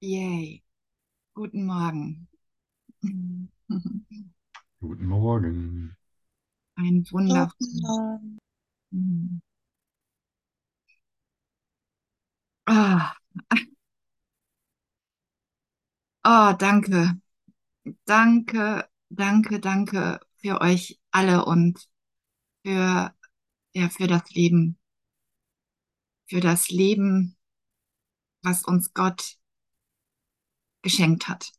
Yay. Guten Morgen. Guten Morgen. Ein wundervollen. Ah. Oh, danke. Danke, danke, danke für euch alle und für, ja, für das Leben. Für das Leben, was uns Gott geschenkt hat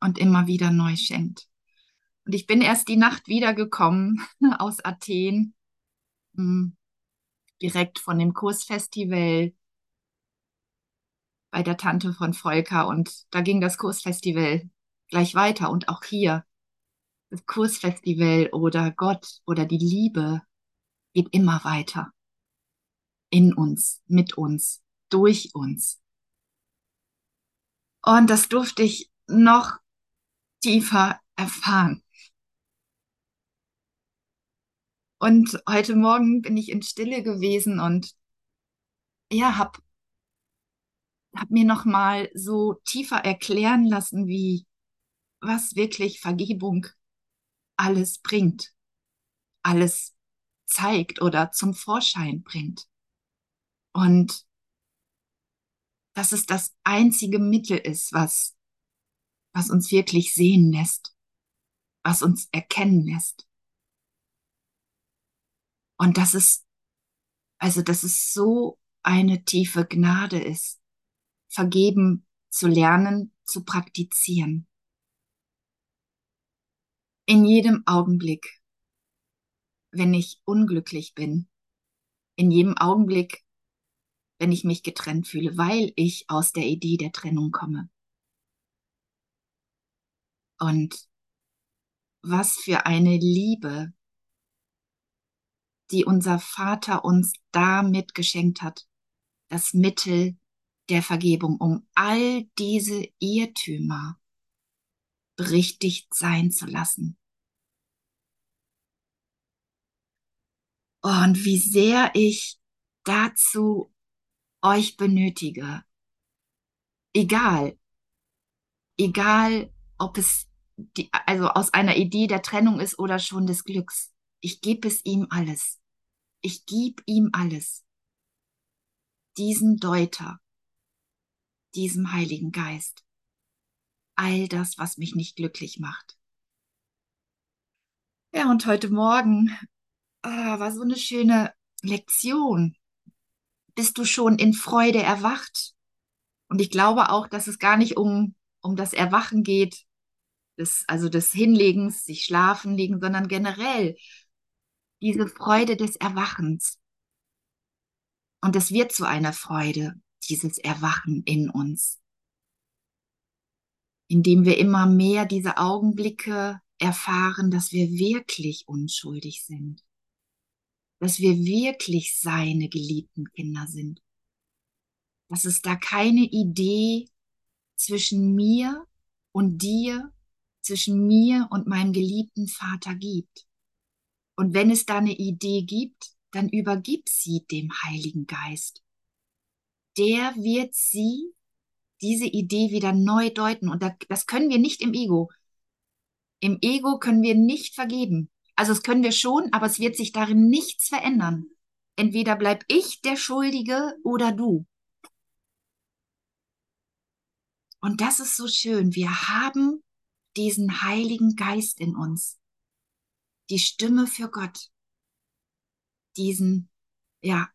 und immer wieder neu schenkt. Und ich bin erst die Nacht wiedergekommen aus Athen, hm, direkt von dem Kursfestival bei der Tante von Volker. Und da ging das Kursfestival gleich weiter. Und auch hier, das Kursfestival oder Gott oder die Liebe geht immer weiter. In uns, mit uns, durch uns. Und das durfte ich noch tiefer erfahren. Und heute Morgen bin ich in Stille gewesen und ja, hab, hab mir noch mal so tiefer erklären lassen, wie was wirklich Vergebung alles bringt, alles zeigt oder zum Vorschein bringt. Und dass es das einzige Mittel ist, was, was uns wirklich sehen lässt, was uns erkennen lässt. Und dass es, also, dass es so eine tiefe Gnade ist, vergeben zu lernen, zu praktizieren. In jedem Augenblick, wenn ich unglücklich bin, in jedem Augenblick, wenn ich mich getrennt fühle, weil ich aus der Idee der Trennung komme. Und was für eine Liebe, die unser Vater uns damit geschenkt hat, das Mittel der Vergebung, um all diese Irrtümer berichtigt sein zu lassen. Und wie sehr ich dazu euch benötige. Egal. Egal, ob es die, also aus einer Idee der Trennung ist oder schon des Glücks. Ich gebe es ihm alles. Ich gebe ihm alles. Diesen Deuter, diesem Heiligen Geist. All das, was mich nicht glücklich macht. Ja, und heute Morgen ah, war so eine schöne Lektion. Bist du schon in Freude erwacht? Und ich glaube auch, dass es gar nicht um, um das Erwachen geht, des, also des Hinlegens, sich schlafen legen, sondern generell diese Freude des Erwachens. Und es wird zu einer Freude, dieses Erwachen in uns, indem wir immer mehr diese Augenblicke erfahren, dass wir wirklich unschuldig sind, dass wir wirklich seine geliebten Kinder sind, dass es da keine Idee zwischen mir und dir, zwischen mir und meinem geliebten Vater gibt. Und wenn es da eine Idee gibt, dann übergib sie dem Heiligen Geist. Der wird sie, diese Idee wieder neu deuten. Und das können wir nicht im Ego. Im Ego können wir nicht vergeben. Also es können wir schon, aber es wird sich darin nichts verändern. Entweder bleib ich der Schuldige oder du. Und das ist so schön. Wir haben diesen Heiligen Geist in uns. Die Stimme für Gott. Diesen, ja,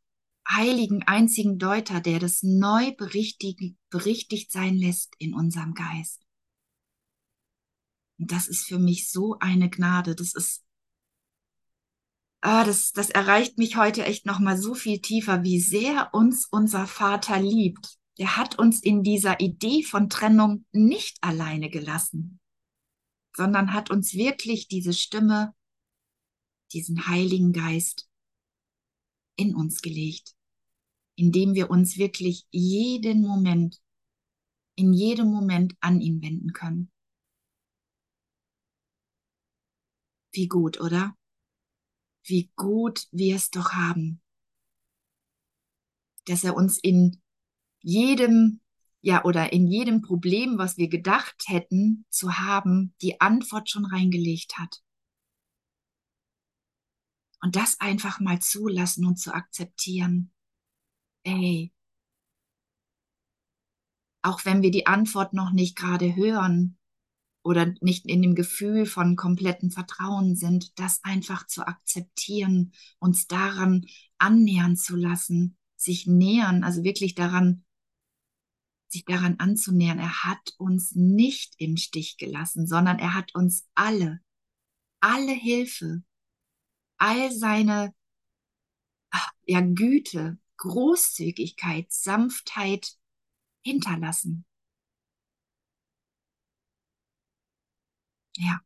heiligen einzigen Deuter, der das neu berichtigt, berichtigt sein lässt in unserem Geist. Und das ist für mich so eine Gnade. Das ist, ah, das, das erreicht mich heute echt nochmal so viel tiefer, wie sehr uns unser Vater liebt. Der hat uns in dieser Idee von Trennung nicht alleine gelassen, sondern hat uns wirklich diese Stimme, diesen Heiligen Geist in uns gelegt, indem wir uns wirklich jeden Moment, in jedem Moment an ihn wenden können. Wie gut, oder? Wie gut wir es doch haben, dass er uns in jedem ja, oder in jedem Problem, was wir gedacht hätten zu haben, die Antwort schon reingelegt hat. Und das einfach mal zulassen und zu akzeptieren. Ey, auch wenn wir die Antwort noch nicht gerade hören oder nicht in dem Gefühl von komplettem Vertrauen sind, das einfach zu akzeptieren, uns daran annähern zu lassen, sich nähern, also wirklich daran, sich daran anzunähern. Er hat uns nicht im Stich gelassen, sondern er hat uns alle, alle Hilfe, all seine ja, Güte, Großzügigkeit, Sanftheit hinterlassen. Ja.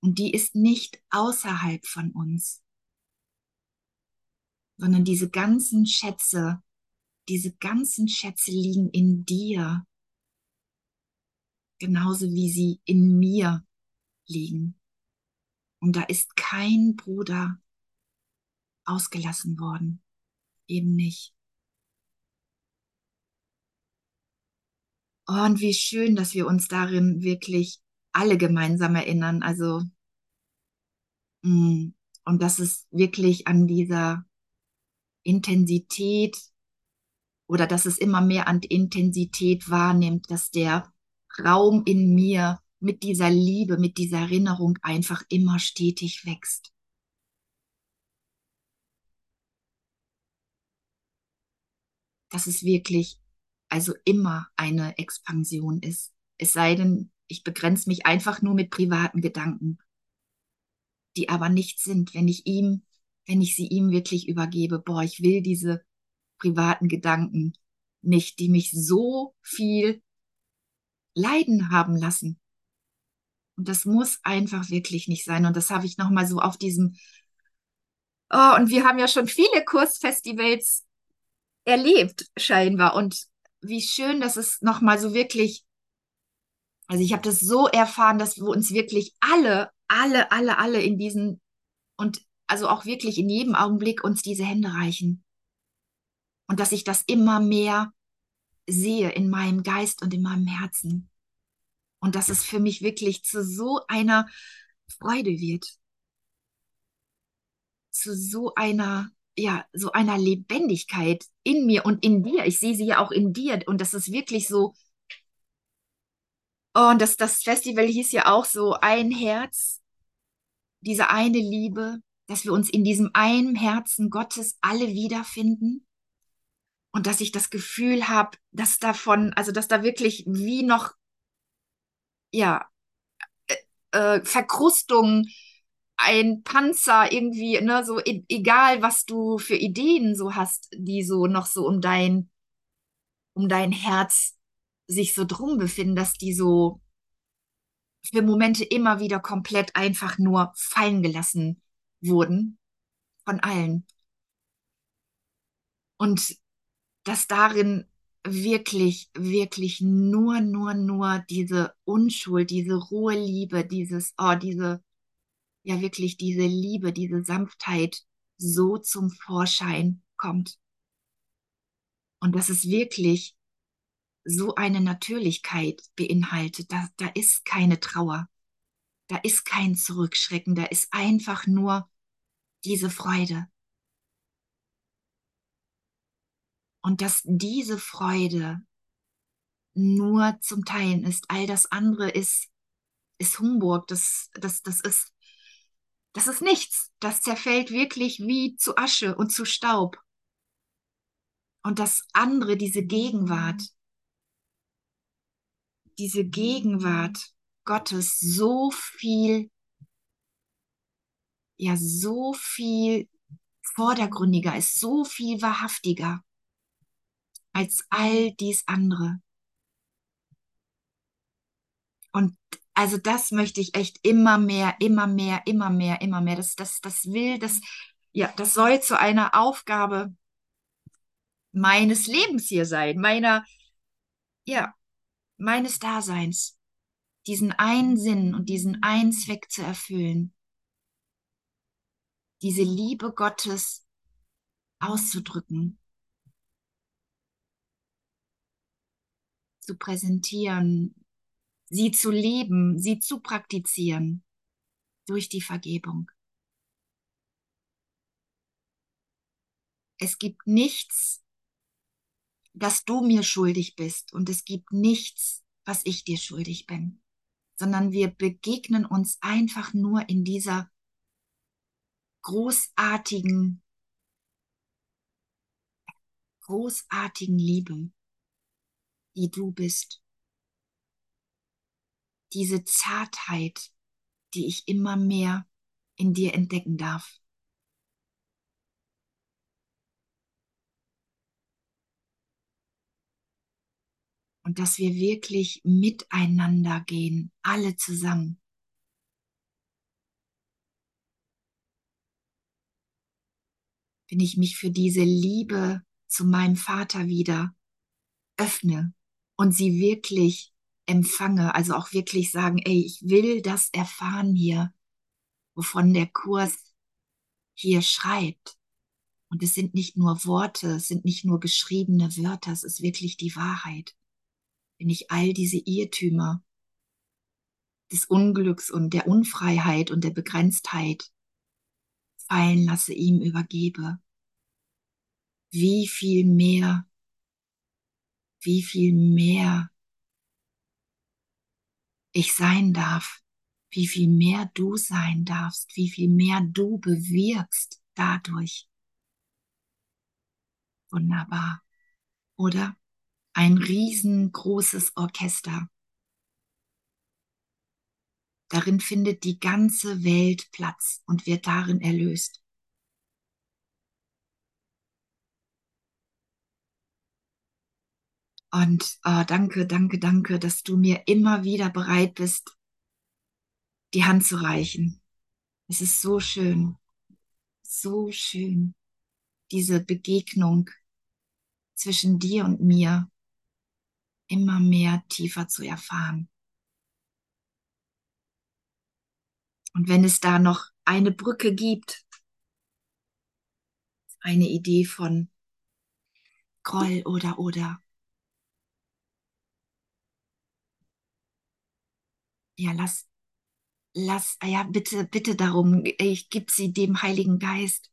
Und die ist nicht außerhalb von uns, sondern diese ganzen Schätze, diese ganzen Schätze liegen in dir, genauso wie sie in mir liegen. Und da ist kein Bruder ausgelassen worden, eben nicht. Oh, und wie schön, dass wir uns darin wirklich alle gemeinsam erinnern. Also, mm, und dass es wirklich an dieser Intensität oder dass es immer mehr an Intensität wahrnimmt, dass der Raum in mir mit dieser Liebe, mit dieser Erinnerung einfach immer stetig wächst. Dass es wirklich also immer eine Expansion ist. Es sei denn, ich begrenze mich einfach nur mit privaten Gedanken, die aber nicht sind, wenn ich ihm, wenn ich sie ihm wirklich übergebe, boah, ich will diese privaten Gedanken nicht, die mich so viel leiden haben lassen. Und das muss einfach wirklich nicht sein. Und das habe ich nochmal so auf diesem, oh, und wir haben ja schon viele Kursfestivals erlebt, scheinbar. Und wie schön, dass es nochmal so wirklich, also ich habe das so erfahren, dass wir uns wirklich alle, alle, alle, alle in diesen und also auch wirklich in jedem Augenblick uns diese Hände reichen. Und dass ich das immer mehr sehe in meinem Geist und in meinem Herzen. Und dass es für mich wirklich zu so einer Freude wird. Zu so einer ja, so einer Lebendigkeit in mir und in dir. Ich sehe sie ja auch in dir. Und das ist wirklich so. Oh, und das, das Festival hieß ja auch so ein Herz, diese eine Liebe, dass wir uns in diesem einen Herzen Gottes alle wiederfinden. Und dass ich das Gefühl habe, dass davon, also dass da wirklich wie noch, ja, äh, äh Verkrustungen ein Panzer irgendwie, ne, so e egal, was du für Ideen so hast, die so noch so um dein, um dein Herz sich so drum befinden, dass die so für Momente immer wieder komplett einfach nur fallen gelassen wurden von allen. Und dass darin wirklich, wirklich nur, nur, nur diese Unschuld, diese rohe Liebe, dieses, oh, diese ja wirklich diese Liebe, diese Sanftheit so zum Vorschein kommt. Und dass es wirklich so eine Natürlichkeit beinhaltet. Da, da ist keine Trauer, da ist kein Zurückschrecken, da ist einfach nur diese Freude. Und dass diese Freude nur zum Teilen ist. All das andere ist, ist Humburg, das, das, das ist das ist nichts. Das zerfällt wirklich wie zu Asche und zu Staub. Und das andere, diese Gegenwart, diese Gegenwart Gottes so viel, ja, so viel vordergründiger ist, so viel wahrhaftiger als all dies andere. Und also das möchte ich echt immer mehr, immer mehr, immer mehr, immer mehr. Das, das, das will, das, ja, das soll zu einer Aufgabe meines Lebens hier sein, meiner, ja, meines Daseins, diesen einen Sinn und diesen einen Zweck zu erfüllen, diese Liebe Gottes auszudrücken. zu präsentieren, sie zu leben, sie zu praktizieren durch die Vergebung. Es gibt nichts, dass du mir schuldig bist und es gibt nichts, was ich dir schuldig bin, sondern wir begegnen uns einfach nur in dieser großartigen, großartigen Liebe, die du bist. Diese Zartheit, die ich immer mehr in dir entdecken darf. Und dass wir wirklich miteinander gehen, alle zusammen. Wenn ich mich für diese Liebe zu meinem Vater wieder öffne und sie wirklich empfange, also auch wirklich sagen, ey, ich will das erfahren hier, wovon der Kurs hier schreibt. Und es sind nicht nur Worte, es sind nicht nur geschriebene Wörter, es ist wirklich die Wahrheit. Wenn ich all diese Irrtümer des Unglücks und der Unfreiheit und der Begrenztheit fallen lasse, ihm übergebe, wie viel mehr, wie viel mehr ich sein darf, wie viel mehr du sein darfst, wie viel mehr du bewirkst dadurch. Wunderbar, oder? Ein riesengroßes Orchester. Darin findet die ganze Welt Platz und wird darin erlöst. Und oh, danke, danke, danke, dass du mir immer wieder bereit bist, die Hand zu reichen. Es ist so schön, so schön, diese Begegnung zwischen dir und mir immer mehr tiefer zu erfahren. Und wenn es da noch eine Brücke gibt, eine Idee von Groll oder oder, ja, lass, lass, ah ja, bitte, bitte darum, ich gebe sie dem Heiligen Geist.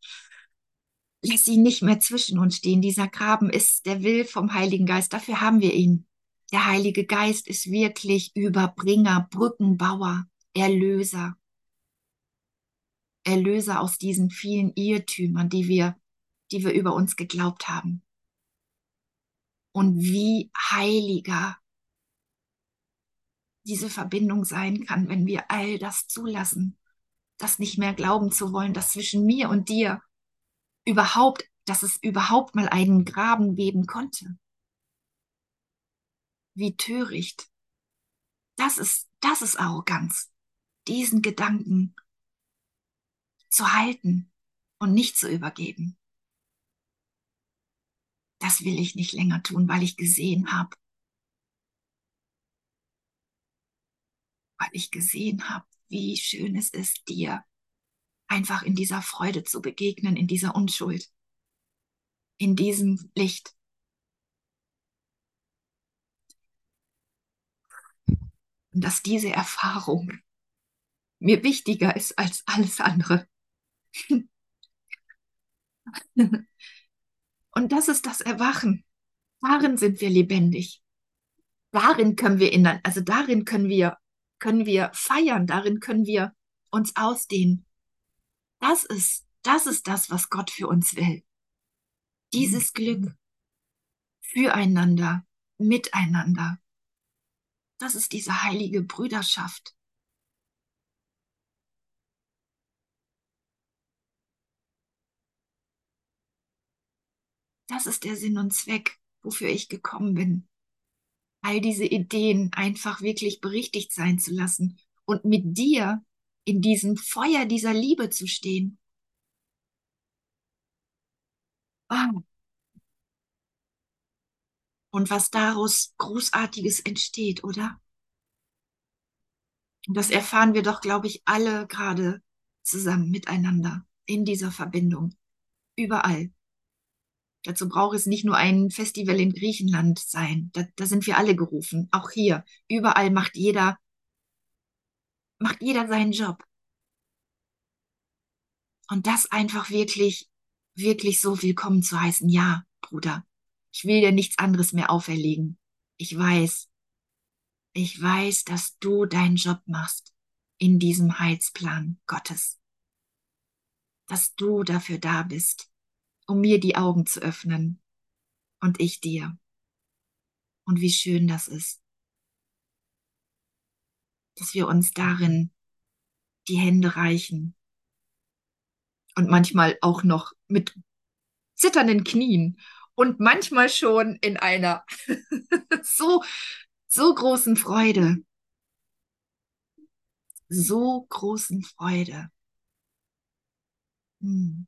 Lass sie nicht mehr zwischen uns stehen. Dieser Graben ist der Will vom Heiligen Geist. Dafür haben wir ihn. Der Heilige Geist ist wirklich Überbringer, Brückenbauer, Erlöser. Erlöser aus diesen vielen Irrtümern, die wir, die wir über uns geglaubt haben. Und wie heiliger diese Verbindung sein kann, wenn wir all das zulassen, das nicht mehr glauben zu wollen, dass zwischen mir und dir überhaupt, dass es überhaupt mal einen Graben geben konnte. Wie töricht. Das ist, das ist Arroganz. Diesen Gedanken zu halten und nicht zu übergeben. Das will ich nicht länger tun, weil ich gesehen habe, weil ich gesehen habe, wie schön es ist, dir einfach in dieser Freude zu begegnen, in dieser Unschuld, in diesem Licht. Und dass diese Erfahrung mir wichtiger ist als alles andere. Und das ist das Erwachen. Darin sind wir lebendig. Darin können wir in, also darin können wir können wir feiern, darin können wir uns ausdehnen. Das ist, das ist das, was Gott für uns will. Dieses Glück füreinander, miteinander. Das ist diese heilige Brüderschaft. Das ist der Sinn und Zweck, wofür ich gekommen bin all diese Ideen einfach wirklich berichtigt sein zu lassen und mit dir in diesem Feuer dieser Liebe zu stehen. Oh. Und was daraus Großartiges entsteht, oder? Und das erfahren wir doch, glaube ich, alle gerade zusammen miteinander in dieser Verbindung. Überall. Dazu braucht es nicht nur ein Festival in Griechenland sein. Da, da sind wir alle gerufen. Auch hier. Überall macht jeder, macht jeder seinen Job. Und das einfach wirklich, wirklich so willkommen zu heißen. Ja, Bruder, ich will dir nichts anderes mehr auferlegen. Ich weiß, ich weiß, dass du deinen Job machst in diesem Heilsplan Gottes. Dass du dafür da bist, um mir die Augen zu öffnen und ich dir. Und wie schön das ist, dass wir uns darin die Hände reichen und manchmal auch noch mit zitternden Knien und manchmal schon in einer so, so großen Freude, so großen Freude. Hm.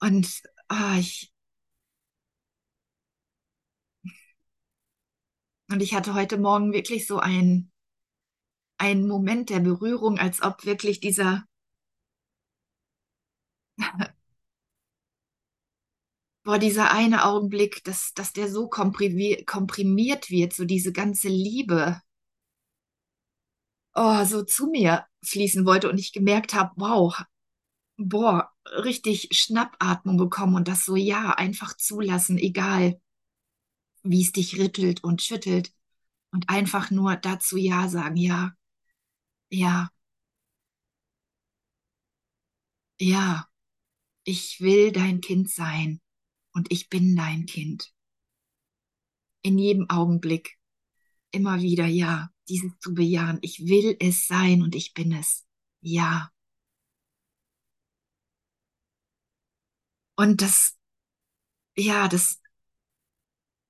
Und ah, ich, und ich hatte heute Morgen wirklich so ein, einen Moment der Berührung, als ob wirklich dieser boah, dieser eine Augenblick, dass, dass der so komprimiert, wird, so diese ganze Liebe, oh, so zu mir fließen wollte und ich gemerkt habe, wow, boah, richtig Schnappatmung bekommen und das so, ja, einfach zulassen, egal wie es dich rüttelt und schüttelt und einfach nur dazu Ja sagen, ja, ja, ja, ich will dein Kind sein und ich bin dein Kind. In jedem Augenblick, immer wieder, ja, dieses zu bejahen, ich will es sein und ich bin es. Ja. Und das, ja, das,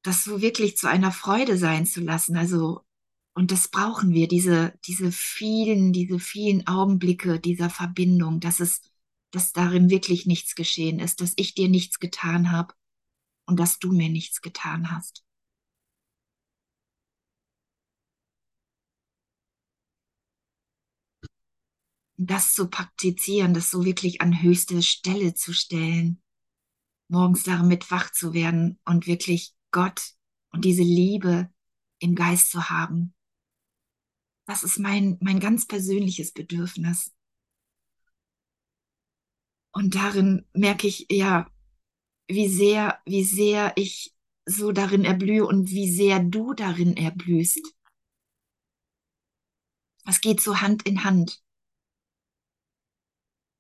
das so wirklich zu einer Freude sein zu lassen. Also, und das brauchen wir, diese, diese vielen, diese vielen Augenblicke dieser Verbindung, dass es, dass darin wirklich nichts geschehen ist, dass ich dir nichts getan habe und dass du mir nichts getan hast. Das zu praktizieren, das so wirklich an höchste Stelle zu stellen, morgens damit wach zu werden und wirklich Gott und diese Liebe im Geist zu haben. Das ist mein, mein ganz persönliches Bedürfnis. Und darin merke ich, ja, wie sehr, wie sehr ich so darin erblühe und wie sehr du darin erblühst. Es geht so Hand in Hand.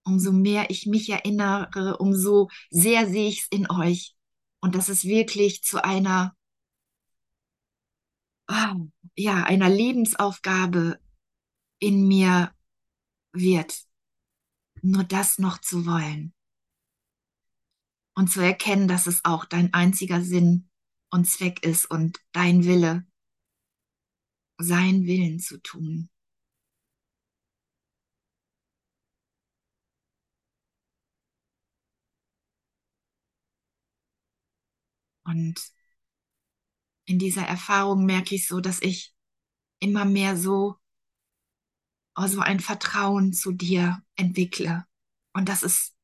Umso mehr ich mich erinnere, umso sehr sehe ich es in euch. Und dass es wirklich zu einer, oh, ja, einer Lebensaufgabe in mir wird, nur das noch zu wollen und zu erkennen, dass es auch dein einziger Sinn und Zweck ist und dein Wille, sein Willen zu tun. Und in dieser Erfahrung merke ich so, dass ich immer mehr so, oh, so ein Vertrauen zu dir entwickle. Und das ist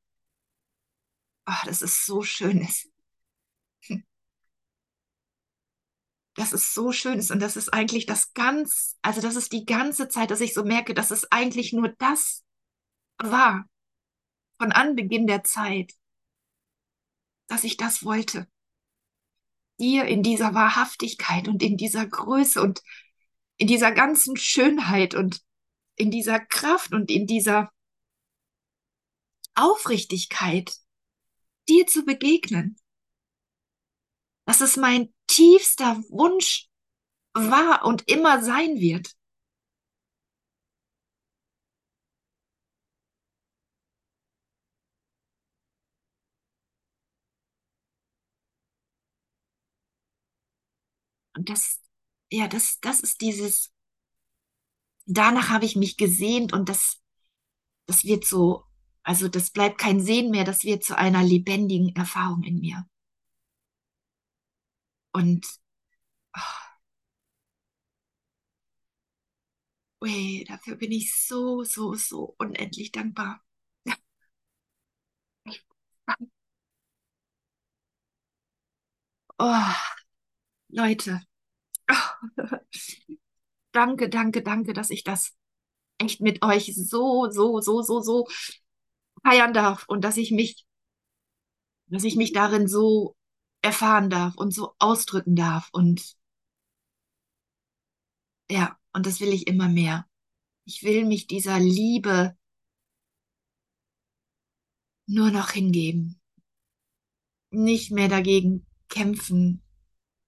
oh, das ist so schön ist. Dass es so schön ist und das ist eigentlich das ganz, also das ist die ganze Zeit, dass ich so merke, dass es eigentlich nur das war von Anbeginn der Zeit, dass ich das wollte. Dir in dieser Wahrhaftigkeit und in dieser Größe und in dieser ganzen Schönheit und in dieser Kraft und in dieser Aufrichtigkeit dir zu begegnen. Dass es mein tiefster Wunsch war und immer sein wird. Und das, ja, das, das ist dieses, danach habe ich mich gesehnt und das, das wird so also das bleibt kein Sehen mehr, das wird zu einer lebendigen Erfahrung in mir. Und oh, ui, dafür bin ich so, so, so unendlich dankbar. Oh, Leute. Oh. Danke, danke, danke, dass ich das echt mit euch so, so, so, so, so feiern darf und dass ich mich, dass ich mich darin so erfahren darf und so ausdrücken darf. Und ja, und das will ich immer mehr. Ich will mich dieser Liebe nur noch hingeben. Nicht mehr dagegen kämpfen,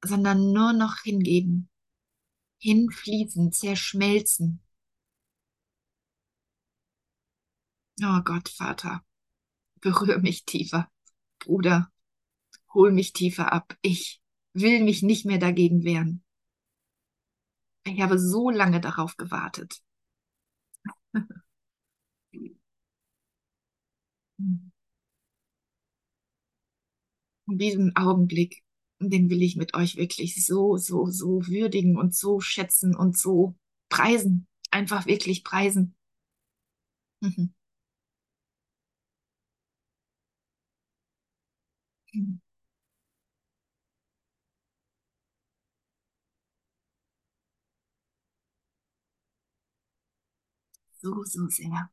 sondern nur noch hingeben. Hinfließen, zerschmelzen. Oh Gott, Vater, berühr mich tiefer. Bruder, hol mich tiefer ab. Ich will mich nicht mehr dagegen wehren. Ich habe so lange darauf gewartet. Und diesen Augenblick, den will ich mit euch wirklich so, so, so würdigen und so schätzen und so preisen. Einfach wirklich preisen. So, so sehr.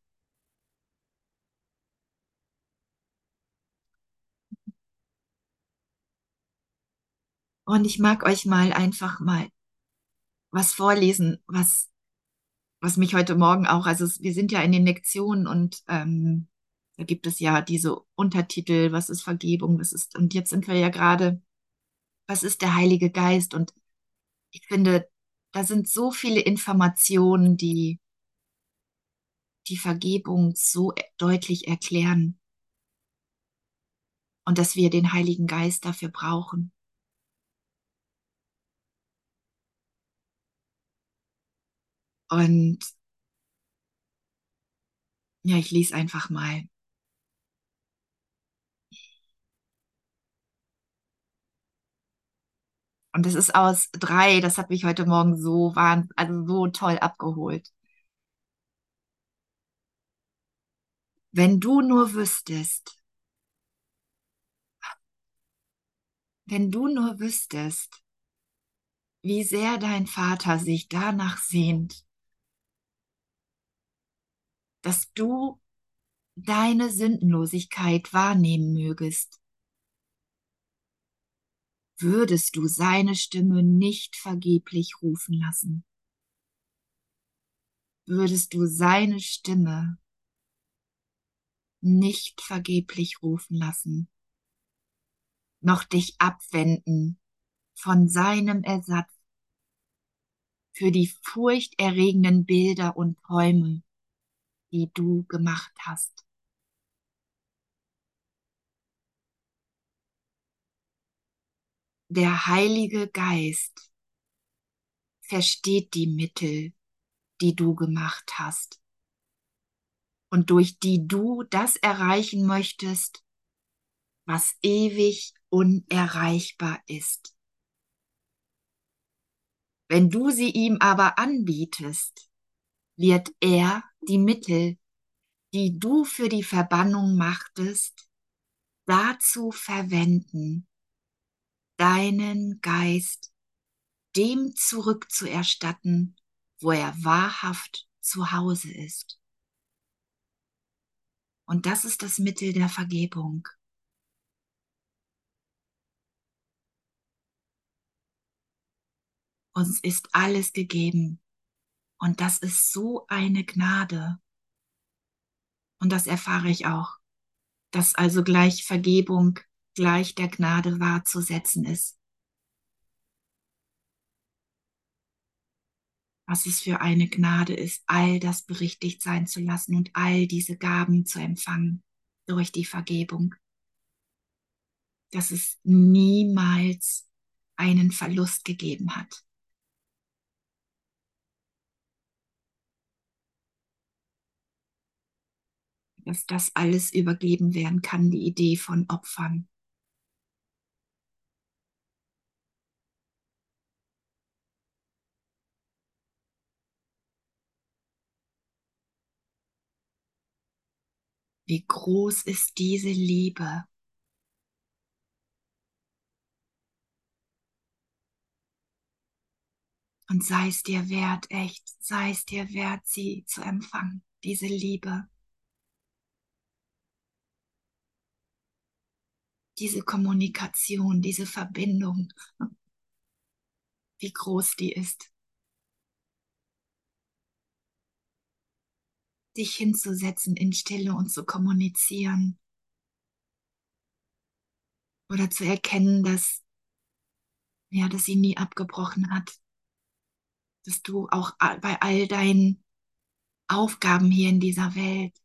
Und ich mag euch mal einfach mal was vorlesen, was, was mich heute Morgen auch, also wir sind ja in den Lektionen und ähm, da gibt es ja diese Untertitel, was ist Vergebung, was ist, und jetzt sind wir ja gerade, was ist der Heilige Geist? Und ich finde, da sind so viele Informationen, die die Vergebung so deutlich erklären und dass wir den Heiligen Geist dafür brauchen. Und ja, ich lese einfach mal. Und das ist aus drei, das hat mich heute Morgen so, waren, also so toll abgeholt. Wenn du nur wüsstest, wenn du nur wüsstest, wie sehr dein Vater sich danach sehnt, dass du deine Sündenlosigkeit wahrnehmen mögest, würdest du seine Stimme nicht vergeblich rufen lassen. Würdest du seine Stimme nicht vergeblich rufen lassen, noch dich abwenden von seinem Ersatz für die furchterregenden Bilder und Träume, die du gemacht hast. Der Heilige Geist versteht die Mittel, die du gemacht hast und durch die du das erreichen möchtest, was ewig unerreichbar ist. Wenn du sie ihm aber anbietest, wird er die Mittel, die du für die Verbannung machtest, dazu verwenden, deinen Geist dem zurückzuerstatten, wo er wahrhaft zu Hause ist. Und das ist das Mittel der Vergebung. Uns ist alles gegeben. Und das ist so eine Gnade. Und das erfahre ich auch, dass also gleich Vergebung gleich der Gnade wahrzusetzen ist. Was es für eine Gnade ist, all das berichtigt sein zu lassen und all diese Gaben zu empfangen durch die Vergebung. Dass es niemals einen Verlust gegeben hat. dass das alles übergeben werden kann, die Idee von Opfern. Wie groß ist diese Liebe? Und sei es dir wert, echt, sei es dir wert, sie zu empfangen, diese Liebe. Diese Kommunikation, diese Verbindung, wie groß die ist. Dich hinzusetzen in Stille und zu kommunizieren. Oder zu erkennen, dass, ja, dass sie nie abgebrochen hat dass du auch bei all deinen Aufgaben hier in dieser Welt,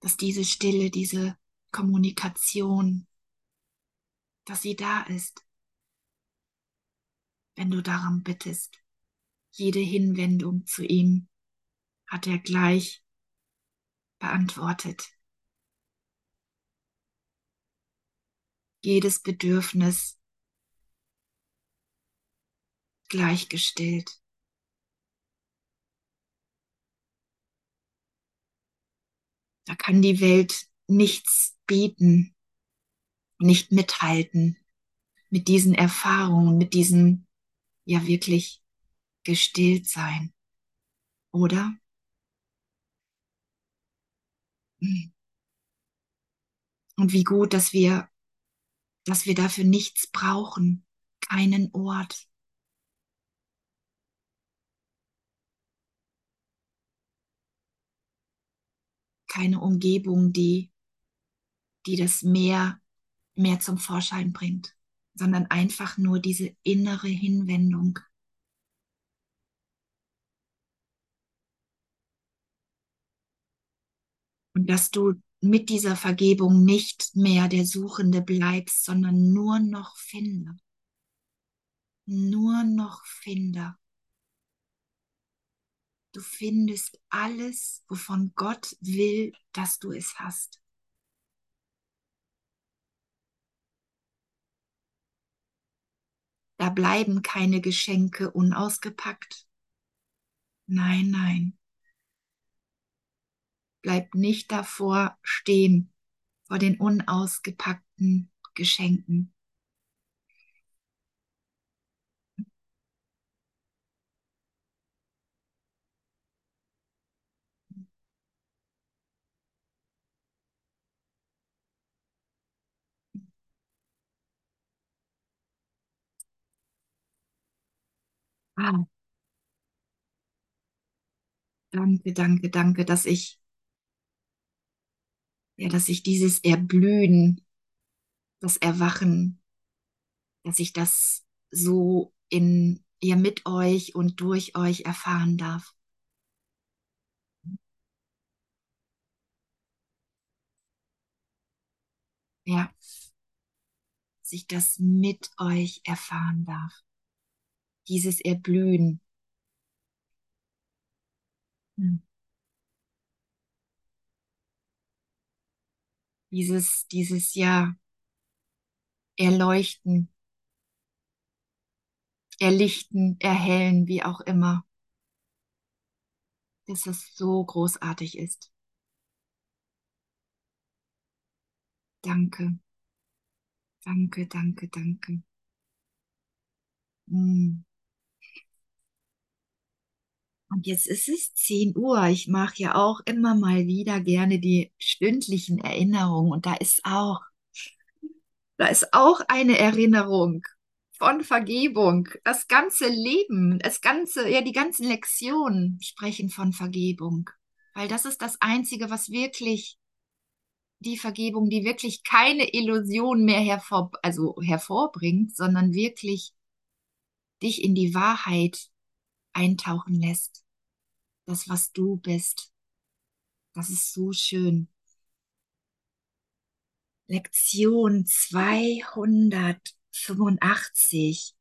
dass diese Stille, diese Kommunikation, dass sie da ist, wenn du darum bittest. Jede Hinwendung zu ihm hat er gleich beantwortet. Jedes Bedürfnis gleichgestellt. Da kann die Welt nichts bieten, nicht mithalten mit diesen Erfahrungen, mit diesem ja wirklich gestillt sein. Oder? Und wie gut, dass wir, dass wir dafür nichts brauchen, keinen Ort, keine Umgebung, die, die das mehr, mehr zum Vorschein bringt, sondern einfach nur diese innere Hinwendung. Und dass du mit dieser Vergebung nicht mehr der Suchende bleibst, sondern nur noch Finder. Nur noch Finder. Du findest alles, wovon Gott will, dass du es hast. Da bleiben keine Geschenke unausgepackt. Nein, nein. Bleib nicht davor stehen, vor den unausgepackten Geschenken. Ah. Danke, danke, danke, dass ich, ja, dass ich dieses Erblühen, das Erwachen, dass ich das so in, ja, mit euch und durch euch erfahren darf. Ja, dass ich das mit euch erfahren darf dieses Erblühen. Hm. Dieses, dieses ja, Erleuchten, Erlichten, Erhellen, wie auch immer. Dass es so großartig ist. Danke. Danke, danke, danke. Hm. Und jetzt ist es 10 Uhr. Ich mache ja auch immer mal wieder gerne die stündlichen Erinnerungen. Und da ist auch, da ist auch eine Erinnerung von Vergebung. Das ganze Leben, das ganze, ja, die ganzen Lektionen sprechen von Vergebung. Weil das ist das Einzige, was wirklich die Vergebung, die wirklich keine Illusion mehr hervor, also hervorbringt, sondern wirklich dich in die Wahrheit eintauchen lässt das, was du bist. Das ist so schön. Lektion 285.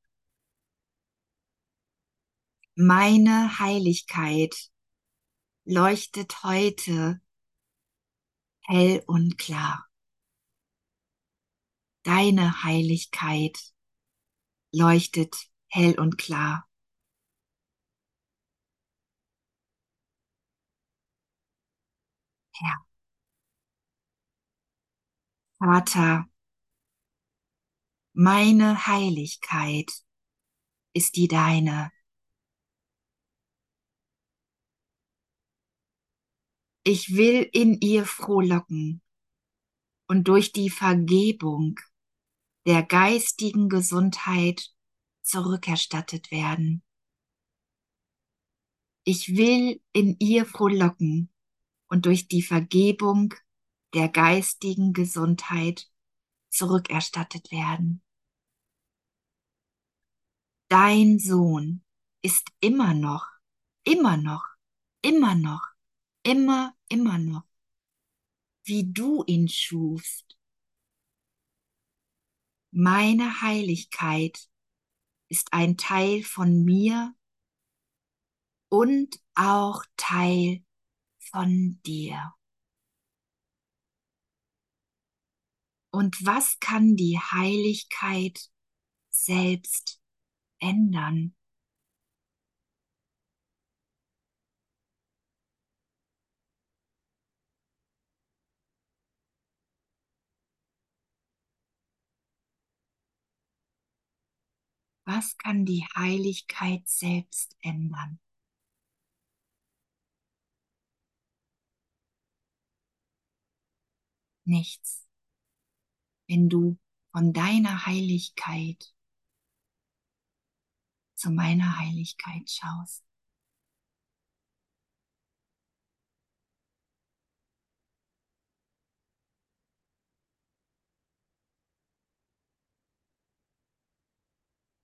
Meine Heiligkeit leuchtet heute hell und klar. Deine Heiligkeit leuchtet hell und klar. Herr. Vater, meine Heiligkeit ist die deine. Ich will in ihr frohlocken und durch die Vergebung der geistigen Gesundheit zurückerstattet werden. Ich will in ihr frohlocken und durch die Vergebung der geistigen Gesundheit zurückerstattet werden. Dein Sohn ist immer noch, immer noch, immer noch, immer, immer noch, wie du ihn schufst. Meine Heiligkeit ist ein Teil von mir und auch Teil von dir. Und was kann die Heiligkeit selbst ändern? Was kann die Heiligkeit selbst ändern? Nichts. Wenn du von deiner Heiligkeit zu meiner Heiligkeit schaust.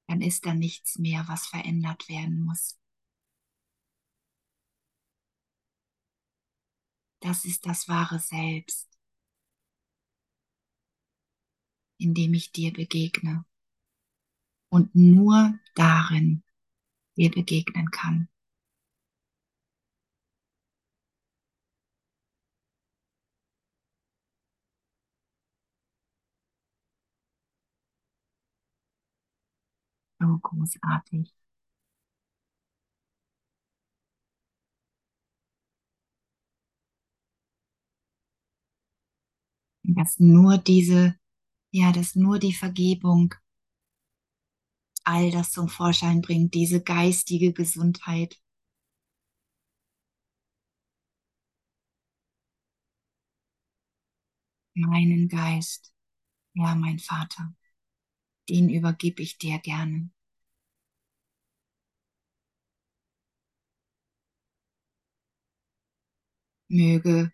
Dann ist da nichts mehr, was verändert werden muss. Das ist das wahre Selbst, in dem ich dir begegne und nur darin dir begegnen kann. So großartig. Dass nur diese, ja, dass nur die Vergebung all das zum Vorschein bringt, diese geistige Gesundheit. Meinen Geist, ja, mein Vater, den übergib ich dir gerne. Möge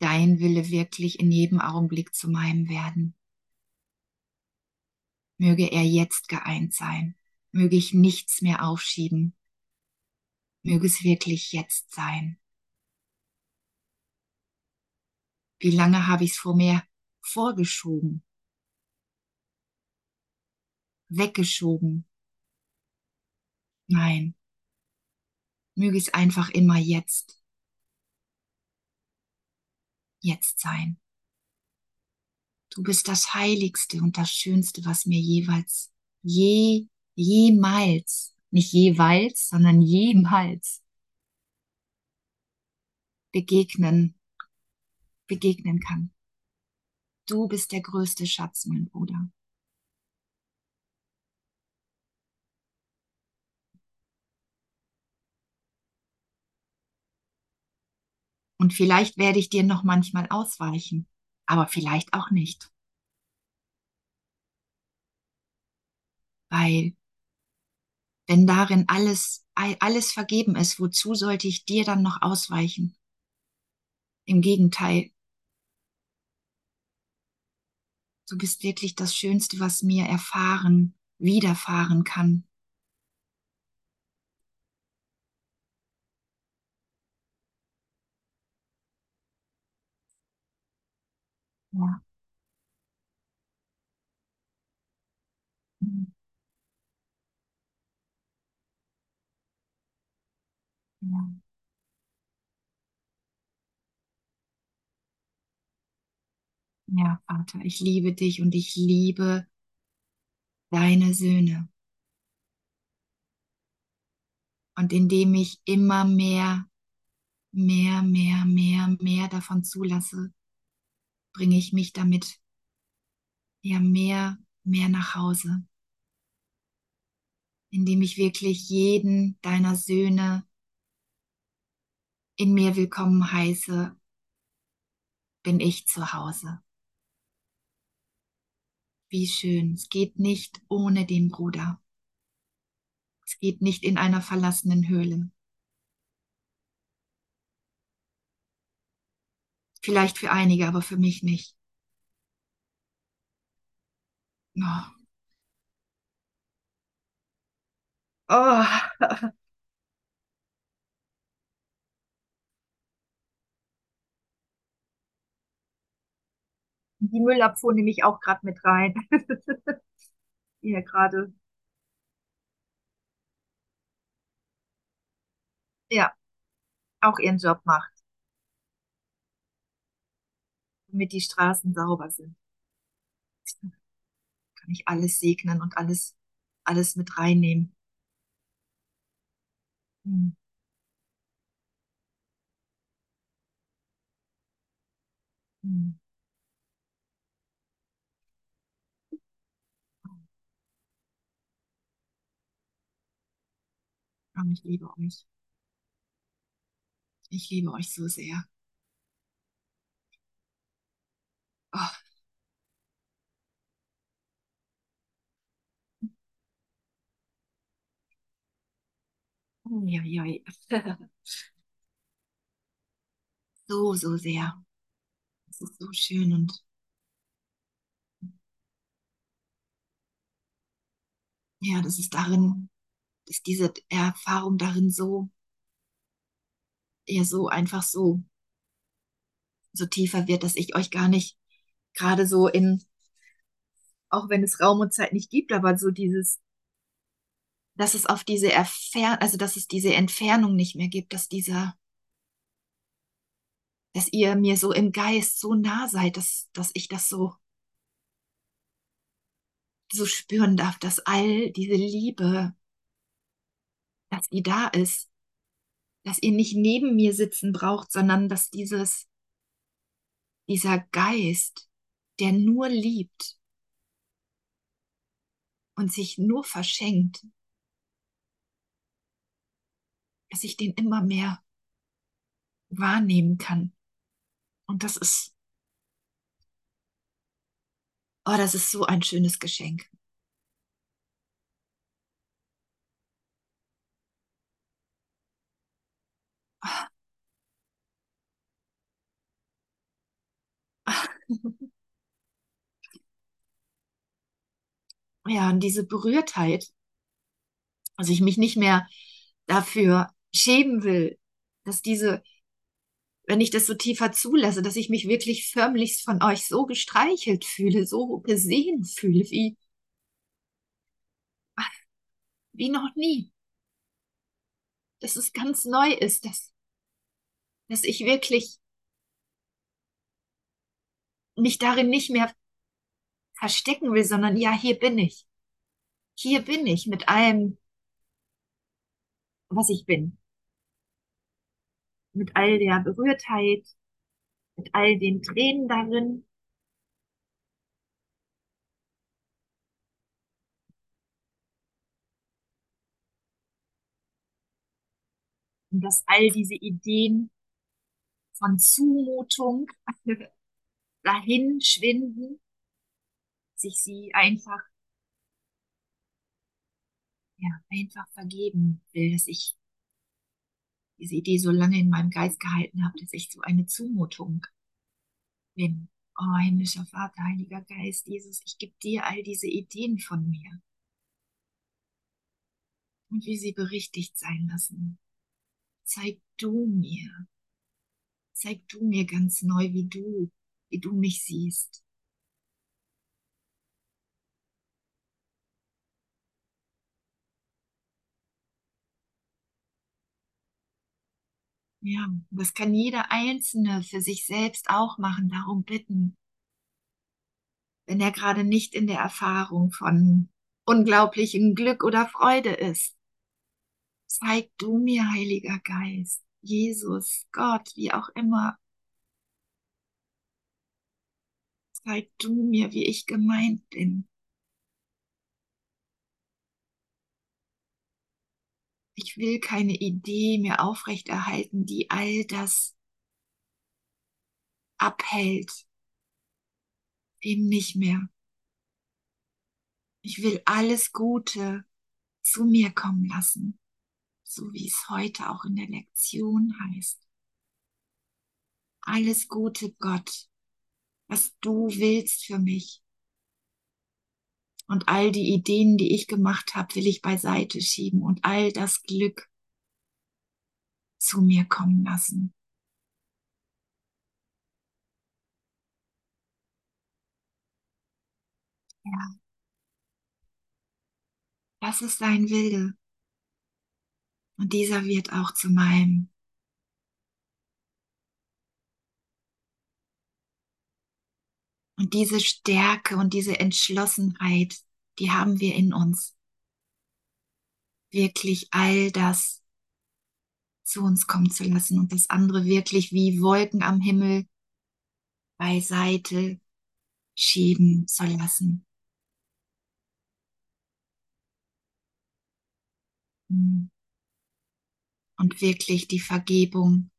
dein Wille wirklich in jedem Augenblick zu meinem werden. Möge er jetzt geeint sein. Möge ich nichts mehr aufschieben. Möge es wirklich jetzt sein. Wie lange habe ich es vor mir vorgeschoben, weggeschoben? Nein, möge es einfach immer jetzt jetzt sein. Du bist das Heiligste und das Schönste, was mir jeweils, je, jemals, nicht jeweils, sondern jemals begegnen, begegnen kann. Du bist der größte Schatz, mein Bruder. Und vielleicht werde ich dir noch manchmal ausweichen, aber vielleicht auch nicht. Weil wenn darin alles, alles vergeben ist, wozu sollte ich dir dann noch ausweichen? Im Gegenteil, du bist wirklich das Schönste, was mir erfahren, widerfahren kann. Ja. Ja. Ja, Vater, ich liebe dich und ich liebe deine Söhne. Und indem ich immer mehr, mehr, mehr, mehr, mehr davon zulasse, bringe ich mich damit ja mehr, mehr nach Hause. indem ich wirklich jeden deiner Söhne in mir willkommen heiße, bin ich zu Hause. Wie schön. Es geht nicht ohne den Bruder. Es geht nicht in einer verlassenen Höhle. Vielleicht für einige, aber für mich nicht. Oh. Oh. Die Müllabfuhr nehme ich auch gerade mit rein. Hier gerade. Ja, auch ihren Job macht, damit die Straßen sauber sind. Kann ich alles segnen und alles, alles mit reinnehmen. Hm. Hm. Aber ich liebe euch. Ich liebe euch so sehr. Uiuiui. So, so sehr. Es ist so schön und ja, das ist darin, ist diese Erfahrung darin so, ja, so einfach so, so tiefer wird, dass ich euch gar nicht gerade so in, auch wenn es Raum und Zeit nicht gibt, aber so dieses, dass es auf diese Erfern, also dass es diese Entfernung nicht mehr gibt, dass dieser, dass ihr mir so im Geist so nah seid, dass, dass ich das so, so spüren darf, dass all diese Liebe, dass die da ist, dass ihr nicht neben mir sitzen braucht, sondern dass dieses, dieser Geist, der nur liebt und sich nur verschenkt, dass ich den immer mehr wahrnehmen kann. Und das ist, oh, das ist so ein schönes Geschenk. Ja, und diese Berührtheit, also ich mich nicht mehr dafür schämen will, dass diese, wenn ich das so tiefer zulasse, dass ich mich wirklich förmlichst von euch so gestreichelt fühle, so gesehen fühle, wie, wie noch nie. Dass es ganz neu ist, dass, dass ich wirklich mich darin nicht mehr verstecken will, sondern ja, hier bin ich. Hier bin ich mit allem, was ich bin. Mit all der Berührtheit, mit all den Tränen darin. Und dass all diese Ideen von Zumutung dahin schwinden, sich sie einfach, ja, einfach vergeben will, dass ich diese Idee so lange in meinem Geist gehalten habe, dass ich so eine Zumutung bin. Oh, himmlischer Vater, Heiliger Geist, Jesus, ich gebe dir all diese Ideen von mir. Und wie sie berichtigt sein lassen. Zeig du mir. Zeig du mir ganz neu, wie du, wie du mich siehst. Ja, das kann jeder Einzelne für sich selbst auch machen, darum bitten. Wenn er gerade nicht in der Erfahrung von unglaublichem Glück oder Freude ist. Zeig du mir, Heiliger Geist, Jesus, Gott, wie auch immer. Zeig du mir, wie ich gemeint bin. Ich will keine Idee mehr aufrechterhalten, die all das abhält. Eben nicht mehr. Ich will alles Gute zu mir kommen lassen, so wie es heute auch in der Lektion heißt. Alles Gute, Gott, was du willst für mich. Und all die Ideen, die ich gemacht habe, will ich beiseite schieben und all das Glück zu mir kommen lassen. Ja. Das ist sein Wille. Und dieser wird auch zu meinem. Und diese Stärke und diese Entschlossenheit, die haben wir in uns. Wirklich all das zu uns kommen zu lassen und das andere wirklich wie Wolken am Himmel beiseite schieben zu lassen. Und wirklich die Vergebung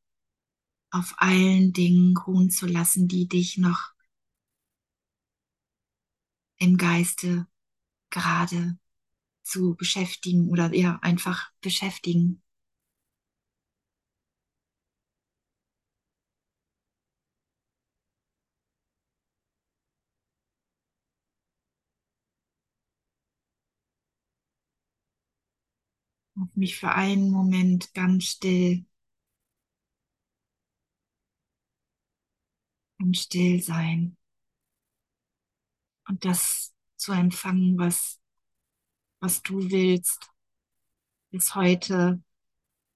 auf allen Dingen ruhen zu lassen, die dich noch im Geiste gerade zu beschäftigen oder ja einfach beschäftigen. Auf mich für einen Moment ganz still, ganz still sein und das zu empfangen, was, was du willst, bis heute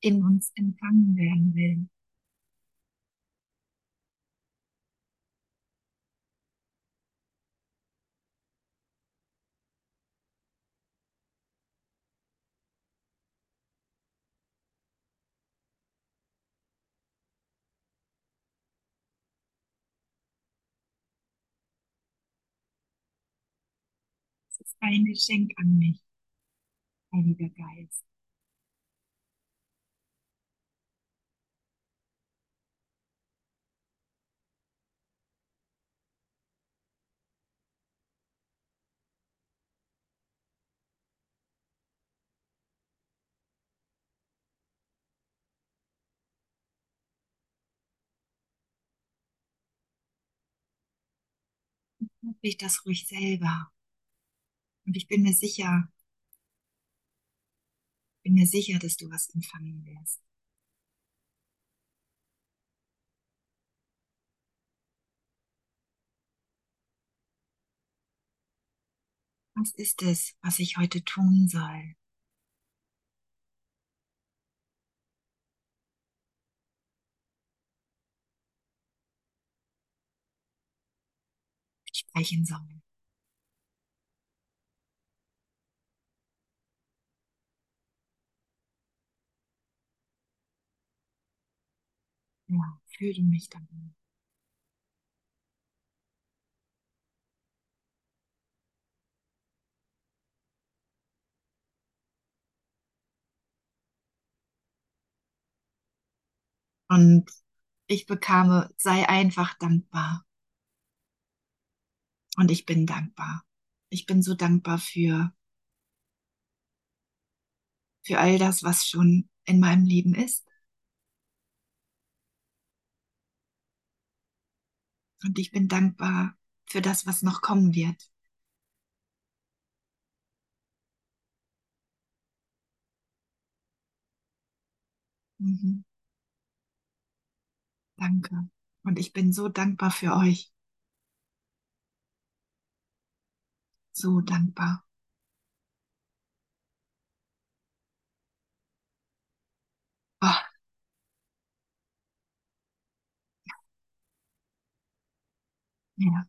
in uns empfangen werden will. Ein Geschenk an mich, Heiliger Geist. ich das ruhig selber. Und ich bin mir sicher, bin mir sicher, dass du was empfangen wirst. Was ist es, was ich heute tun soll? Sprechen soll. Ja, fühle mich dann. Und ich bekame, sei einfach dankbar. Und ich bin dankbar. Ich bin so dankbar für, für all das, was schon in meinem Leben ist. Und ich bin dankbar für das, was noch kommen wird. Mhm. Danke. Und ich bin so dankbar für euch. So dankbar. Oh. Ja,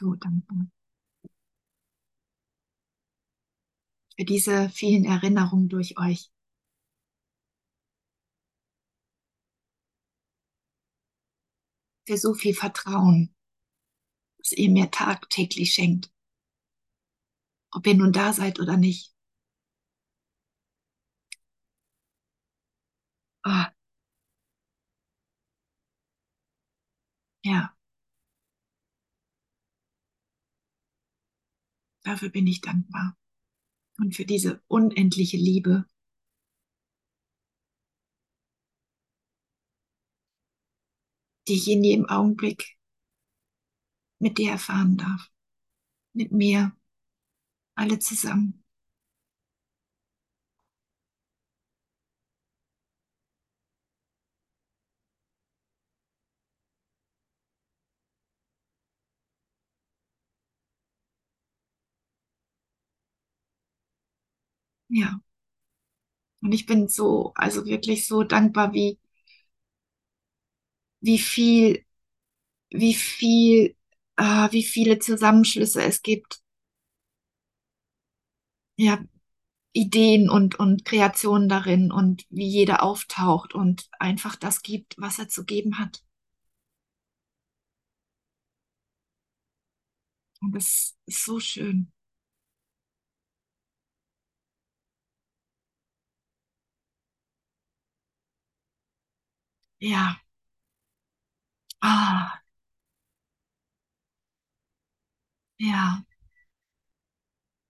so dankbar. Für diese vielen Erinnerungen durch euch. Für so viel Vertrauen, was ihr mir tagtäglich schenkt. Ob ihr nun da seid oder nicht. Ah, ja, dafür bin ich dankbar. Und für diese unendliche Liebe, die ich in jedem Augenblick mit dir erfahren darf. Mit mir, alle zusammen. Ja. Und ich bin so, also wirklich so dankbar, wie, wie viel, wie viel, ah, wie viele Zusammenschlüsse es gibt. Ja, Ideen und, und Kreationen darin und wie jeder auftaucht und einfach das gibt, was er zu geben hat. Und das ist so schön. Ja. Ah, ja.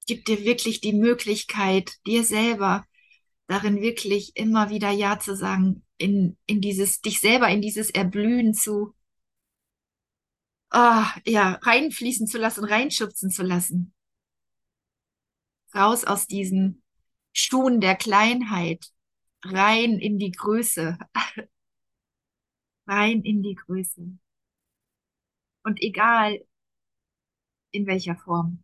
Gib dir wirklich die Möglichkeit, dir selber darin wirklich immer wieder Ja zu sagen, in, in dieses, dich selber in dieses Erblühen zu, ah, ja, reinfließen zu lassen, reinschubsen zu lassen. Raus aus diesen Schuhen der Kleinheit, rein in die Größe, rein in die Größe. Und egal in welcher Form,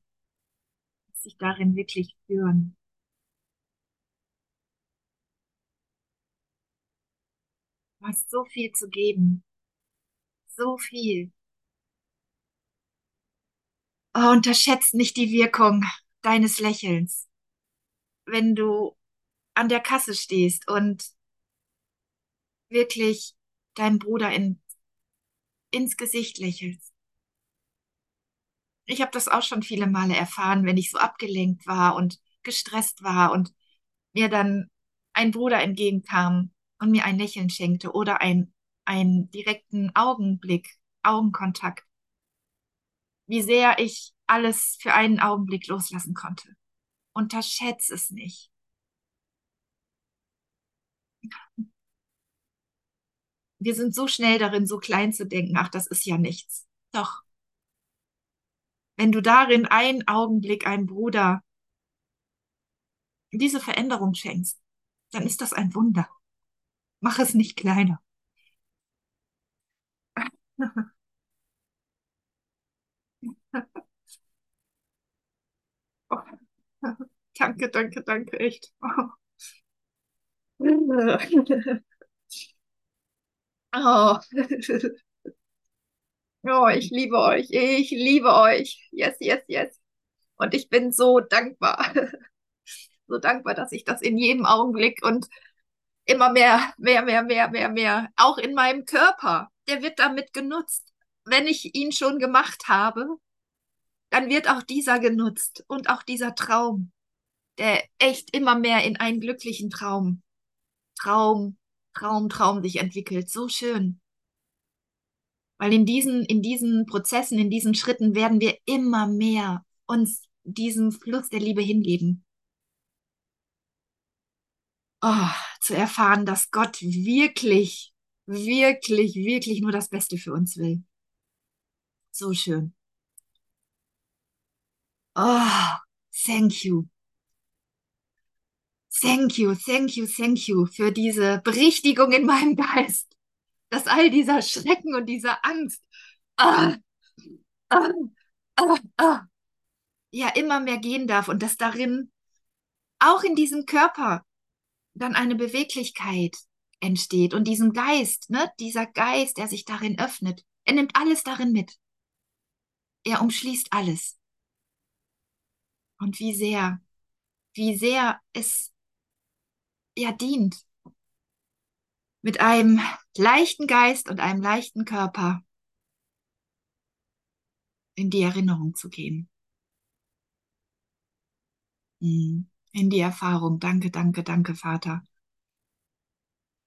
sich darin wirklich führen. Du hast so viel zu geben, so viel. Oh, unterschätzt nicht die Wirkung deines Lächelns, wenn du an der Kasse stehst und wirklich deinem Bruder in, ins Gesicht lächelst. Ich habe das auch schon viele Male erfahren, wenn ich so abgelenkt war und gestresst war und mir dann ein Bruder entgegenkam und mir ein Lächeln schenkte oder ein, einen direkten Augenblick, Augenkontakt. Wie sehr ich alles für einen Augenblick loslassen konnte. Unterschätze es nicht. Wir sind so schnell darin, so klein zu denken, ach, das ist ja nichts. Doch, wenn du darin einen Augenblick einem Bruder diese Veränderung schenkst, dann ist das ein Wunder. Mach es nicht kleiner. Oh, danke, danke, danke, echt. Oh. Oh. oh, ich liebe euch, ich liebe euch. Yes, yes, yes. Und ich bin so dankbar, so dankbar, dass ich das in jedem Augenblick und immer mehr, mehr, mehr, mehr, mehr, mehr, auch in meinem Körper, der wird damit genutzt. Wenn ich ihn schon gemacht habe, dann wird auch dieser genutzt und auch dieser Traum, der echt immer mehr in einen glücklichen Traum, Traum, Traum, Traum sich entwickelt. So schön. Weil in diesen, in diesen Prozessen, in diesen Schritten werden wir immer mehr uns diesem Fluss der Liebe hingeben. Oh, zu erfahren, dass Gott wirklich, wirklich, wirklich nur das Beste für uns will. So schön. Oh, thank you. Thank you, thank you, thank you für diese Berichtigung in meinem Geist, dass all dieser Schrecken und diese Angst ah, ah, ah, ah, ja immer mehr gehen darf und dass darin auch in diesem Körper dann eine Beweglichkeit entsteht und diesen Geist, ne, dieser Geist, der sich darin öffnet, er nimmt alles darin mit. Er umschließt alles. Und wie sehr, wie sehr es ja dient, mit einem leichten Geist und einem leichten Körper in die Erinnerung zu gehen. Hm, in die Erfahrung. Danke, danke, danke, Vater.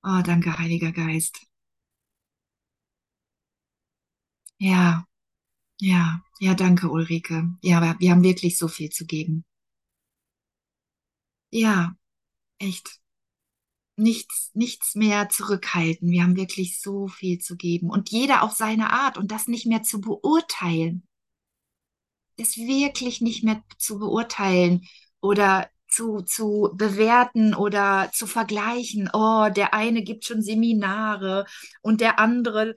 Oh, danke, Heiliger Geist. Ja, ja, ja, danke, Ulrike. Ja, wir, wir haben wirklich so viel zu geben. Ja, echt. Nichts, nichts mehr zurückhalten. Wir haben wirklich so viel zu geben. Und jeder auf seine Art und das nicht mehr zu beurteilen. Das wirklich nicht mehr zu beurteilen oder zu, zu bewerten oder zu vergleichen. Oh, der eine gibt schon Seminare und der andere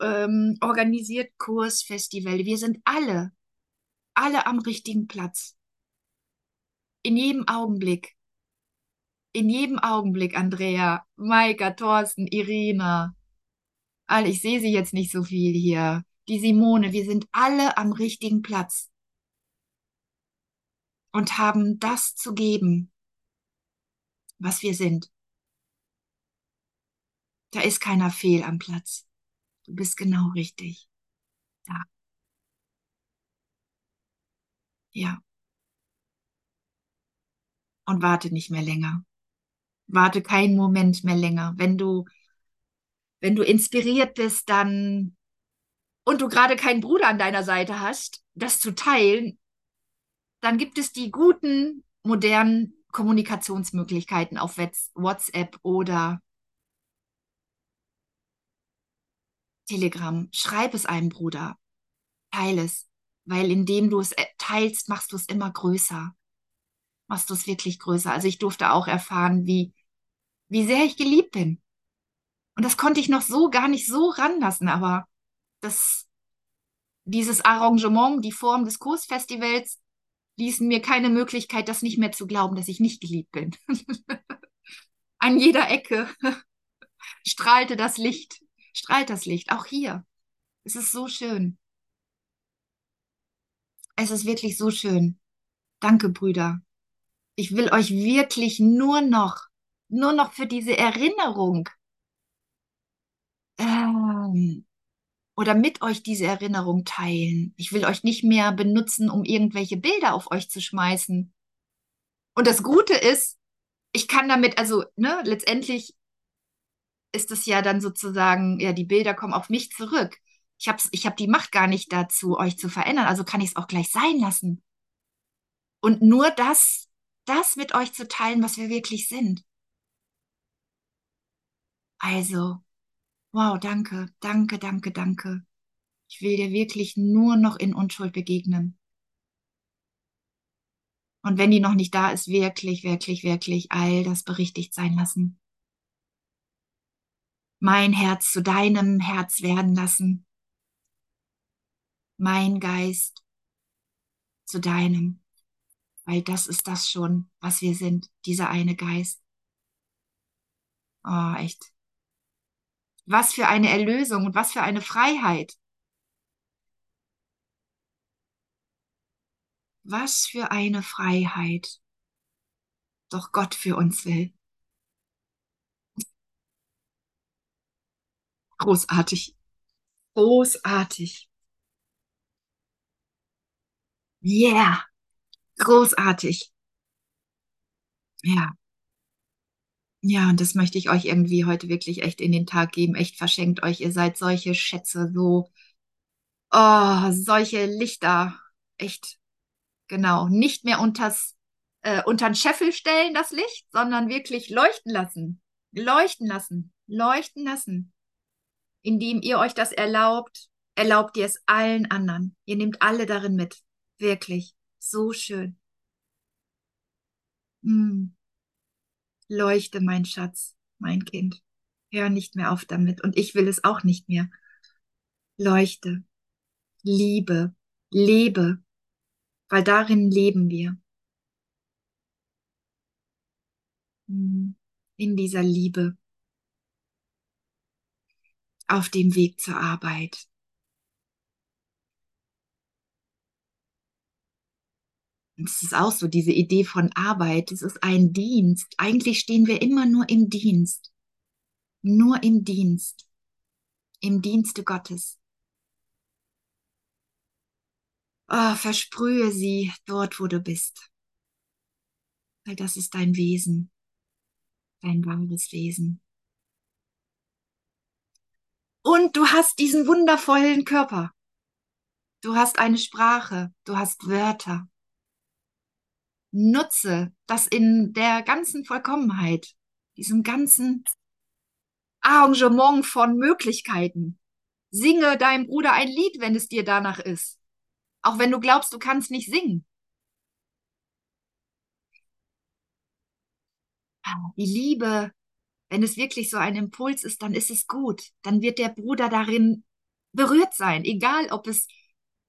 ähm, organisiert Kursfestival. Wir sind alle, alle am richtigen Platz. In jedem Augenblick. In jedem Augenblick, Andrea, Maika, Thorsten, Irina. All, ich sehe sie jetzt nicht so viel hier. Die Simone, wir sind alle am richtigen Platz und haben das zu geben, was wir sind. Da ist keiner fehl am Platz. Du bist genau richtig. Ja. Ja. Und warte nicht mehr länger. Warte keinen Moment mehr länger. Wenn du, wenn du inspiriert bist, dann und du gerade keinen Bruder an deiner Seite hast, das zu teilen, dann gibt es die guten, modernen Kommunikationsmöglichkeiten auf WhatsApp oder Telegram. Schreib es einem Bruder. Teile es. Weil indem du es äh, teilst, machst du es immer größer. Machst du es wirklich größer. Also ich durfte auch erfahren, wie, wie sehr ich geliebt bin. Und das konnte ich noch so gar nicht so ranlassen, aber das, dieses Arrangement, die Form des Kursfestivals, ließen mir keine Möglichkeit, das nicht mehr zu glauben, dass ich nicht geliebt bin. An jeder Ecke strahlte das Licht, strahlt das Licht, auch hier. Es ist so schön. Es ist wirklich so schön. Danke, Brüder. Ich will euch wirklich nur noch, nur noch für diese Erinnerung ähm, oder mit euch diese Erinnerung teilen. Ich will euch nicht mehr benutzen, um irgendwelche Bilder auf euch zu schmeißen. Und das Gute ist, ich kann damit, also, ne, letztendlich ist es ja dann sozusagen, ja, die Bilder kommen auf mich zurück. Ich habe ich hab die Macht gar nicht dazu, euch zu verändern, also kann ich es auch gleich sein lassen. Und nur das, das mit euch zu teilen, was wir wirklich sind. Also, Wow, danke, danke, danke, danke. Ich will dir wirklich nur noch in Unschuld begegnen. Und wenn die noch nicht da ist, wirklich, wirklich, wirklich all das berichtigt sein lassen. Mein Herz zu deinem Herz werden lassen. Mein Geist zu deinem. Weil das ist das schon, was wir sind, dieser eine Geist. Oh, echt. Was für eine Erlösung und was für eine Freiheit. Was für eine Freiheit. Doch Gott für uns will. Großartig. Großartig. Yeah. Großartig. Ja. Ja, und das möchte ich euch irgendwie heute wirklich echt in den Tag geben. Echt verschenkt euch. Ihr seid solche Schätze, so, oh, solche Lichter. Echt, genau. Nicht mehr unters, äh, unter den Scheffel stellen, das Licht, sondern wirklich leuchten lassen. Leuchten lassen. Leuchten lassen. Indem ihr euch das erlaubt, erlaubt ihr es allen anderen. Ihr nehmt alle darin mit. Wirklich. So schön. Mm. Leuchte, mein Schatz, mein Kind. Hör nicht mehr auf damit. Und ich will es auch nicht mehr. Leuchte, liebe, lebe, weil darin leben wir. Mhm. In dieser Liebe. Auf dem Weg zur Arbeit. Es ist auch so, diese Idee von Arbeit, es ist ein Dienst. Eigentlich stehen wir immer nur im Dienst. Nur im Dienst. Im Dienste Gottes. Oh, versprühe sie dort, wo du bist. Weil das ist dein Wesen. Dein wahres Wesen. Und du hast diesen wundervollen Körper. Du hast eine Sprache, du hast Wörter. Nutze das in der ganzen Vollkommenheit, diesem ganzen Arrangement von Möglichkeiten. Singe deinem Bruder ein Lied, wenn es dir danach ist. Auch wenn du glaubst, du kannst nicht singen. Die Liebe, wenn es wirklich so ein Impuls ist, dann ist es gut. Dann wird der Bruder darin berührt sein, egal ob es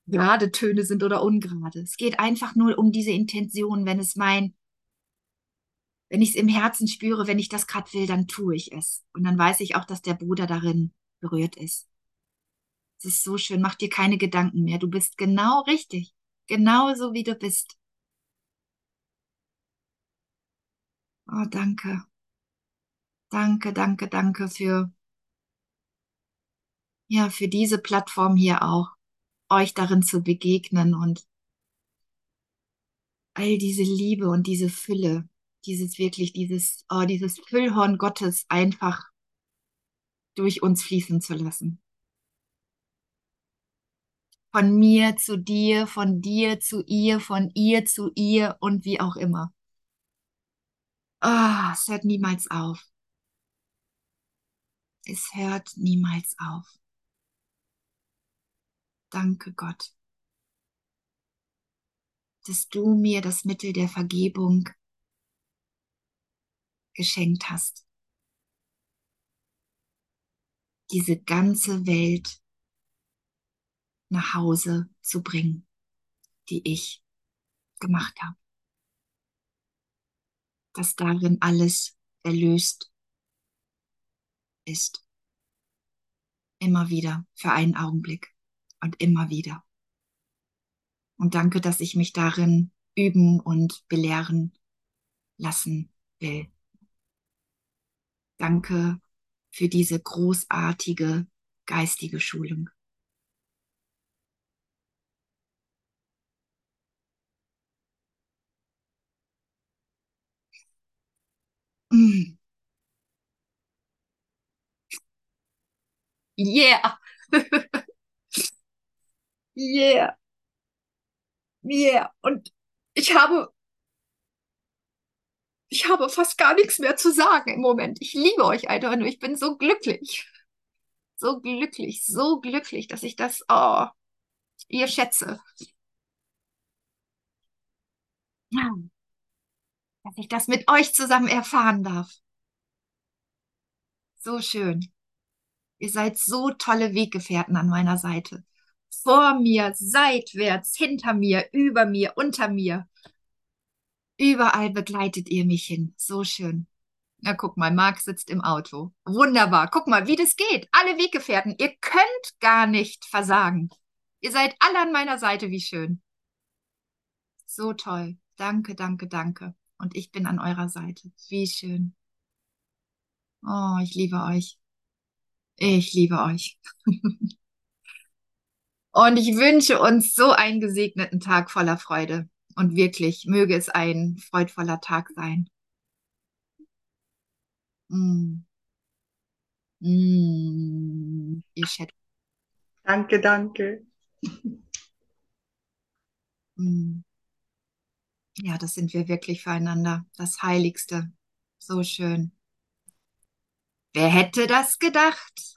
gerade Töne sind oder ungerade. Es geht einfach nur um diese Intention. Wenn es mein, wenn ich es im Herzen spüre, wenn ich das gerade will, dann tue ich es. Und dann weiß ich auch, dass der Bruder darin berührt ist. Es ist so schön. Mach dir keine Gedanken mehr. Du bist genau richtig. Genauso wie du bist. Oh, danke. Danke, danke, danke für, ja, für diese Plattform hier auch, euch darin zu begegnen und all diese Liebe und diese Fülle, dieses wirklich, dieses, oh, dieses Füllhorn Gottes einfach durch uns fließen zu lassen. Von mir zu dir, von dir zu ihr, von ihr zu ihr und wie auch immer. Ah, oh, es hört niemals auf. Es hört niemals auf. Danke Gott, dass du mir das Mittel der Vergebung geschenkt hast. Diese ganze Welt nach Hause zu bringen, die ich gemacht habe. Dass darin alles erlöst ist. Immer wieder für einen Augenblick und immer wieder. Und danke, dass ich mich darin üben und belehren lassen will. Danke für diese großartige geistige Schulung. Mm. Yeah. yeah. Yeah. Und ich habe, ich habe fast gar nichts mehr zu sagen im Moment. Ich liebe euch einfach nur. Ich bin so glücklich. So glücklich, so glücklich, dass ich das, oh, ihr schätze. Dass ich das mit euch zusammen erfahren darf. So schön. Ihr seid so tolle Weggefährten an meiner Seite. Vor mir, seitwärts, hinter mir, über mir, unter mir. Überall begleitet ihr mich hin. So schön. Na, guck mal, Marc sitzt im Auto. Wunderbar. Guck mal, wie das geht. Alle Weggefährten. Ihr könnt gar nicht versagen. Ihr seid alle an meiner Seite. Wie schön. So toll. Danke, danke, danke. Und ich bin an eurer Seite. Wie schön. Oh, ich liebe euch. Ich liebe euch. Und ich wünsche uns so einen gesegneten Tag voller Freude. Und wirklich, möge es ein freudvoller Tag sein. Mm. Mm. Ihr Chat. Danke, danke. Mm. Ja, das sind wir wirklich füreinander. Das Heiligste. So schön. Wer hätte das gedacht?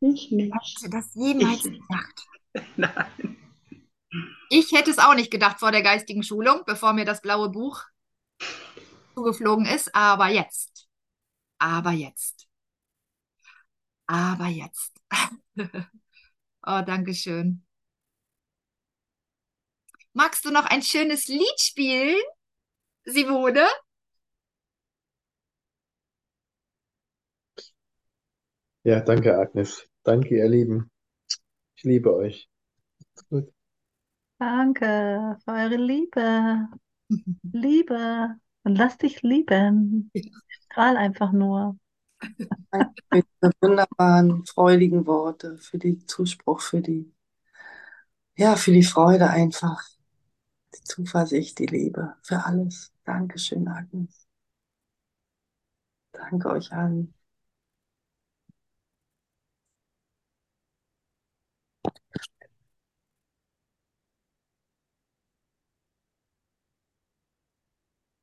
Ich nicht. Wer hätte das jemals Ich- gedacht? Nein. Ich hätte es auch nicht gedacht vor der geistigen Schulung, bevor mir das blaue Buch zugeflogen ist. Aber jetzt. Aber jetzt. Aber jetzt. oh, danke schön. Magst du noch ein schönes Lied spielen, Simone? Ja, danke, Agnes. Danke, ihr Lieben. Ich liebe euch. Gut. Danke für eure Liebe. Liebe. Und lass dich lieben. Strahl einfach nur. Danke für diese wunderbaren, freudigen Worte, für die Zuspruch, für die, ja, für die Freude einfach, die Zuversicht, die Liebe, für alles. Dankeschön, Agnes. Danke euch allen.